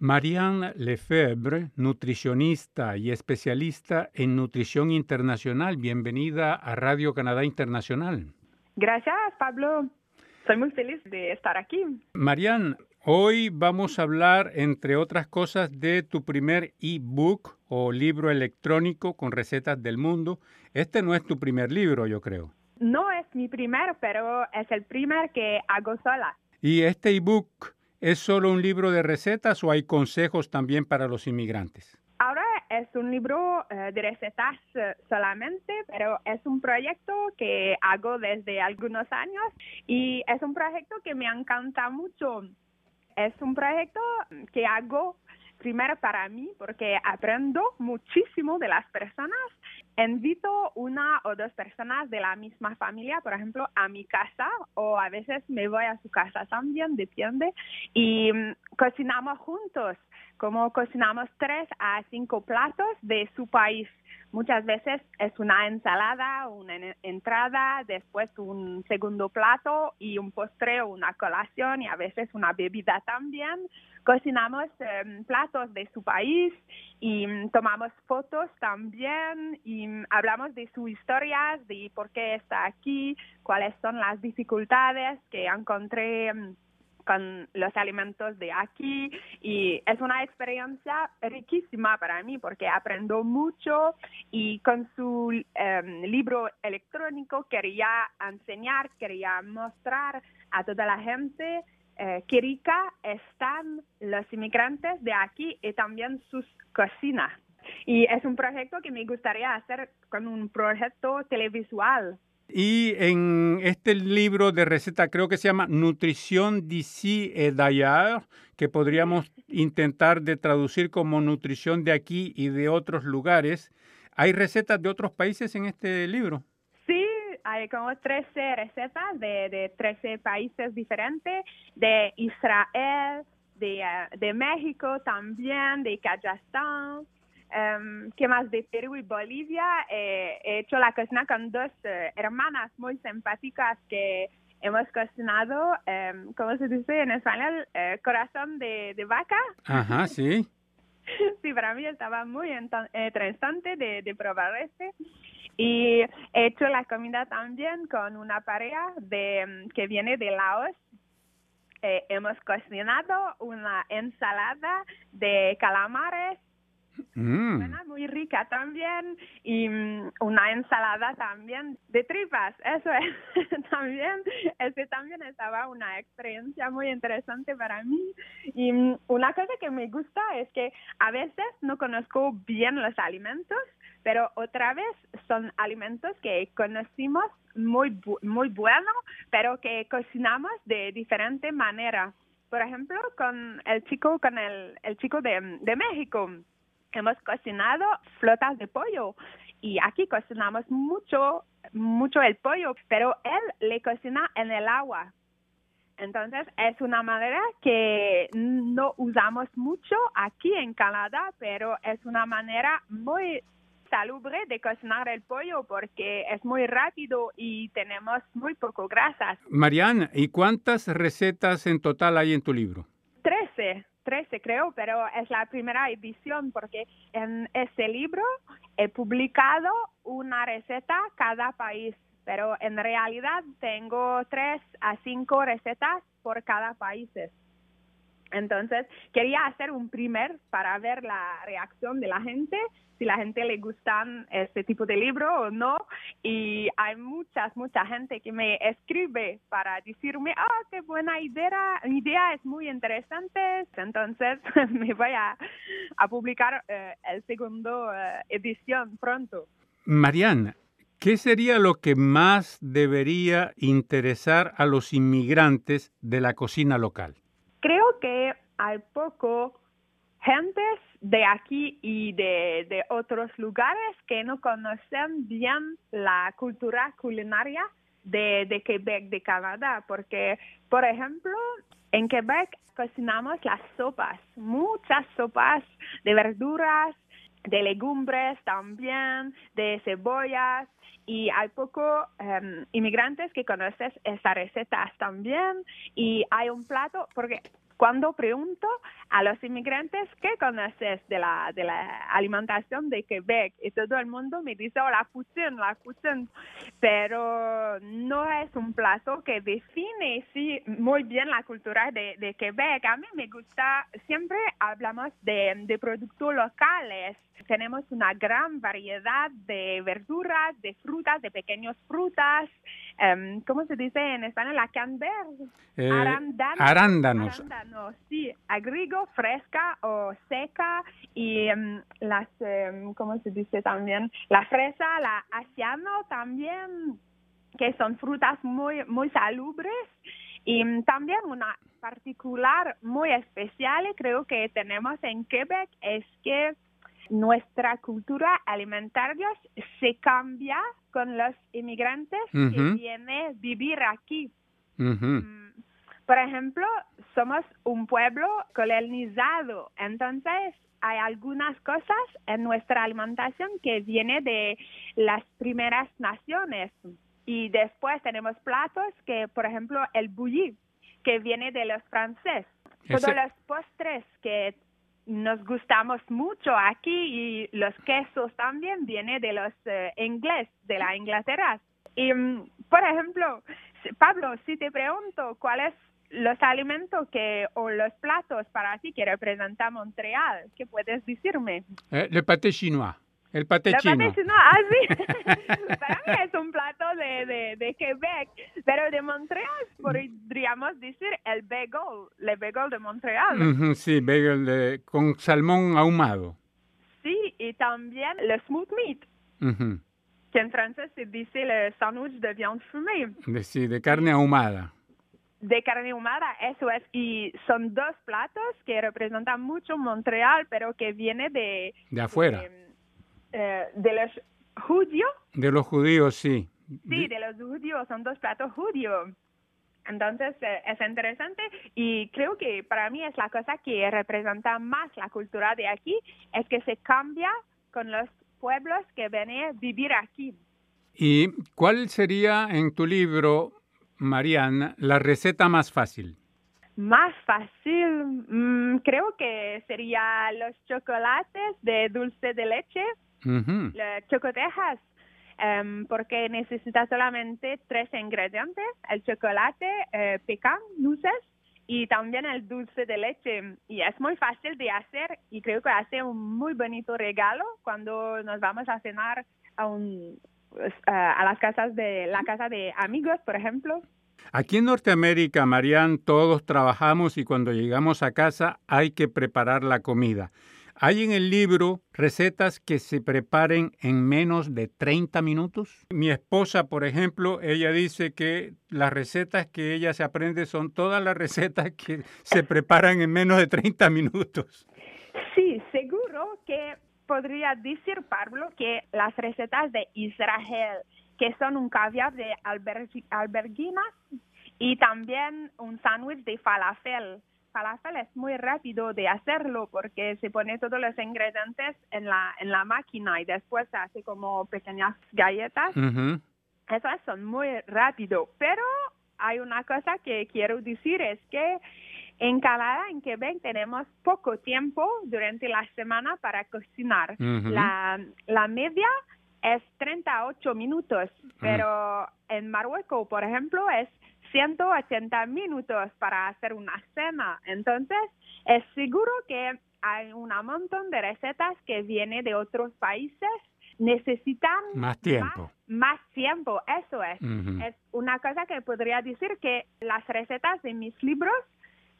Marianne Lefebvre, nutricionista y especialista en nutrición internacional. Bienvenida a Radio Canadá Internacional. Gracias, Pablo. Soy muy feliz de estar aquí. Marianne, hoy vamos a hablar, entre otras cosas, de tu primer e-book o libro electrónico con recetas del mundo. Este no es tu primer libro, yo creo. No es mi primer, pero es el primer que hago sola. ¿Y este ebook es solo un libro de recetas o hay consejos también para los inmigrantes? Ahora es un libro eh, de recetas eh, solamente, pero es un proyecto que hago desde algunos años y es un proyecto que me encanta mucho. Es un proyecto que hago primero para mí porque aprendo muchísimo de las personas. Invito una o dos personas de la misma familia, por ejemplo, a mi casa o a veces me voy a su casa también, depende, y mm, cocinamos juntos, como cocinamos tres a cinco platos de su país. Muchas veces es una ensalada, una entrada, después un segundo plato y un postre o una colación y a veces una bebida también. Cocinamos em, platos de su país y mm, tomamos fotos también y mm, hablamos de sus historias, de por qué está aquí, cuáles son las dificultades que encontré mm, con los alimentos de aquí y es una experiencia riquísima para mí porque aprendo mucho y con su em, libro electrónico quería enseñar, quería mostrar a toda la gente eh, qué rica están los inmigrantes de aquí y también sus cocinas. Y es un proyecto que me gustaría hacer con un proyecto televisual y en este libro de receta creo que se llama Nutrición d'ici et d'ailleurs, que podríamos intentar de traducir como nutrición de aquí y de otros lugares. ¿Hay recetas de otros países en este libro? Sí, hay como 13 recetas de, de 13 países diferentes, de Israel, de, eh, de México también, de Kazajstán, Um, ¿Qué más? De Perú y Bolivia. Eh, he hecho la cocina con dos eh, hermanas muy simpáticas que hemos cocinado, um, ¿cómo se dice en español? Eh, corazón de, de, vaca. Ajá, sí. sí, para mí estaba muy interesante de, de probar este. Y he hecho la comida también con una pareja de, que viene de Laos. hemos cocinado una ensalada de calamares Mm. muy rica también y mm, una ensalada también de tripas, eso es también, ese también estaba una experiencia muy interesante para mí y mm, una cosa que me gusta es que a veces no conozco bien los alimentos, pero otra vez son alimentos que conocimos muy muy bueno, pero que cocinamos de diferente manera. Por ejemplo, con el chico con el, el chico de, de México hemos cocinado flotas de pollo y aquí cocinamos mucho, mucho el pollo, pero él le cocina en el agua. Entonces es una manera que no usamos mucho aquí en Canadá, pero es una manera muy salubre de cocinar el pollo porque es muy rápido y tenemos muy poco grasas. Mariana, ¿y cuántas recetas en total hay en tu libro? Trece. 13 creo, pero es la primera edición porque en este libro he publicado una receta cada país, pero en realidad tengo tres a cinco recetas por cada país. Entonces, quería hacer un primer para ver la reacción de la gente, si la gente le gustan este tipo de libro o no. Y hay muchas, mucha gente que me escribe para decirme, ah, qué buena idea, idea es muy interesante. Entonces, me voy a, publicar eh, el segundo eh, edición pronto. Mariana, ¿qué sería lo que más debería interesar a los inmigrantes de la cocina local? Hay poco gentes de aquí y de, de otros lugares que no conocen bien la cultura culinaria de, de Quebec, de Canadá, porque, por ejemplo, en Quebec cocinamos las sopas, muchas sopas de verduras, de legumbres también, de cebollas, y hay poco inmigrantes que conocen esas recetas también y hay un plato porque cuando pregunto a los inmigrantes qué conoces de la, de la alimentación de Quebec y todo el mundo me dice, oh, la poutine, la poutine, pero no es un plato que define sí, muy bien la cultura de, Quebec. A mí me gusta, siempre hablamos de, de productos locales, tenemos una gran variedad de verduras, de frutas, de pequeñas frutas, um, ¿cómo se dice en español? La canber. Eh, arándanos. arándanos. Arándanos, sí, agrigo, fresca o seca y um, las, um, ¿cómo se dice también? La fresa, la asiano también, que son frutas muy, muy salubres y también una particular muy especial creo que tenemos en Quebec es que nuestra cultura alimentaria se cambia con los inmigrantes que vienen a vivir aquí. Mm, Por ejemplo, somos un pueblo colonizado, entonces hay algunas cosas en nuestra alimentación que viene de las primeras naciones y después tenemos platos que, por ejemplo, el bouilli, que viene de los franceses. Todos Ese- los postres que nos gustamos mucho aquí y los quesos también viene de los eh, ingleses, de la Inglaterra. Y, mm, por ejemplo, Pablo, si te pregunto cuáles los alimentos que o los platos para ti que representa Montreal, ¿qué puedes decirme? Eh, le pâté chinois. El La chino. pâté chinois, ah, sí. Para mí es un plato de, de, de Quebec, pero de Montreal podríamos decir el bagel, el bagel de Montreal. Sí, bagel de- con salmón ahumado. Sí, y también el smooth meat, Ujú. que en francés se dice el sándwich de viande fumée, de, sí, de carne ahumada. de carne ahumada, eso es. Y son dos platos que representan mucho Montreal, pero que viene de... De afuera. De, eh, de los judíos De los judíos, sí. Sí, de los judíos, son dos platos judíos. Entonces eh, es interesante y creo que para mí es la cosa que representa más la cultura de aquí, es que se cambia con los pueblos que vienen a vivir aquí. ¿Y cuál sería en tu libro, Mariana, la receta más fácil? Más fácil, mm, creo que sería los chocolates de dulce de leche, Ujú. las chocotejas, em, porque necesita solamente tres ingredientes, el chocolate, eh, pecan, nueces y también el dulce de leche. Y es muy fácil de hacer y creo que hace un muy bonito regalo cuando nos vamos a cenar a, un, pues, a las casas de la casa de amigos, por ejemplo. Aquí en Norteamérica, Marian, todos trabajamos y cuando llegamos a casa hay que preparar la comida. Hay en el libro recetas que se preparen en menos de 30 minutos. Mi esposa, por ejemplo, ella dice que las recetas que ella se aprende son todas las recetas que se preparan en menos de 30 minutos. Sí, seguro que podría decir Pablo que las recetas de Israel, que son un caviar de albergi- alberginas y también un sándwich de falafel. Falafel es muy rápido de hacerlo porque se pone todos los ingredientes en la, en la máquina y después se hace como pequeñas galletas. Ujú. Esas son muy rápido, pero hay una cosa que quiero decir es que en Canadá, en Quebec, tenemos poco tiempo durante la semana para cocinar. La, la media es 38 minutos, pero en Marruecos, por ejemplo, es 180 minutos para hacer una cena. Entonces, es seguro que hay un montón de recetas que vienen de otros países, necesitan Más tiempo. más tiempo, eso es. Es una cosa que podría decir que las recetas de mis libros,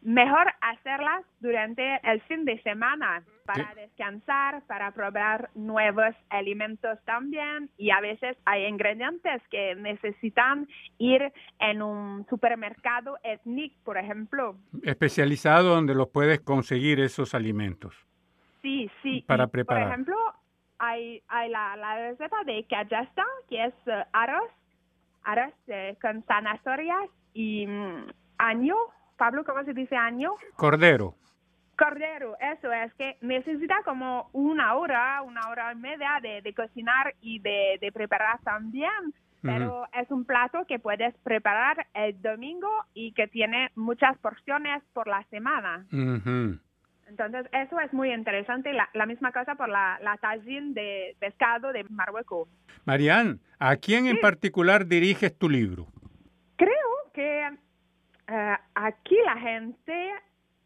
mejor hacerlas durante el fin de semana para descansar, para probar nuevos alimentos también y a veces hay ingredientes que necesitan ir en un supermercado étnico, por ejemplo. Especializado donde los puedes conseguir esos alimentos. Sí, sí. Para Y, preparar. Por ejemplo, hay, hay la, la receta de cajasta, que es eh, arroz, arroz eh, con zanahorias y mm, año. Pablo, ¿cómo se dice año? Cordero. Cordero, eso es que necesita como una hora, una hora y media de, de cocinar y de, de preparar también. pero es un plato que puedes preparar el domingo y que tiene muchas porciones por la semana. Entonces, eso es muy interesante. La, la misma cosa por la, la de pescado de Marruecos. Marianne, ¿a quién en particular diriges tu libro? Creo que eh, aquí la gente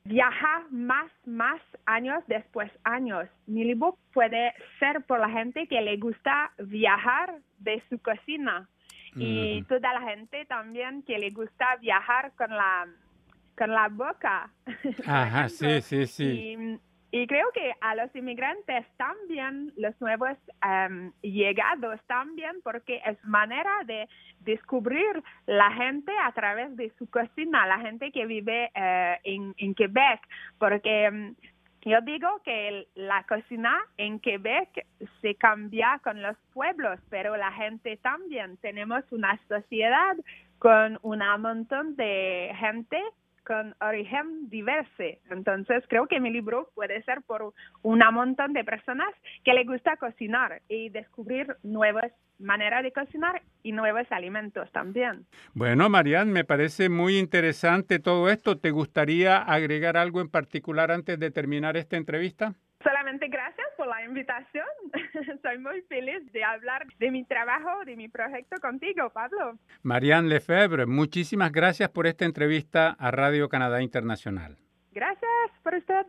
viaja más, más años después años. Mi libro puede ser por la gente que le gusta viajar de su cocina y toda la gente también que le gusta viajar con la con la boca. Ajá, sí, sí, sí. Y creo que a los inmigrantes también, los nuevos em, llegados también, porque es manera de descubrir la gente a través de su cocina, la gente que vive eh, en, en Quebec, porque em, yo digo que la cocina en Quebec se cambia con los pueblos, pero la gente también. Tenemos una sociedad con un montón de gente con origen diverso. Entonces, creo que mi libro puede ser por un montón de personas que le gusta cocinar y descubrir nuevas maneras de cocinar y nuevos alimentos también. Bueno, Marianne, me parece muy interesante todo esto. ¿Te gustaría agregar algo en particular antes de terminar esta entrevista? Solamente gracias por la invitación. Soy muy feliz de hablar de mi trabajo, de mi proyecto contigo, Pablo. Marianne Lefebvre, muchísimas gracias por esta entrevista a Radio Canadá Internacional. Gracias por usted.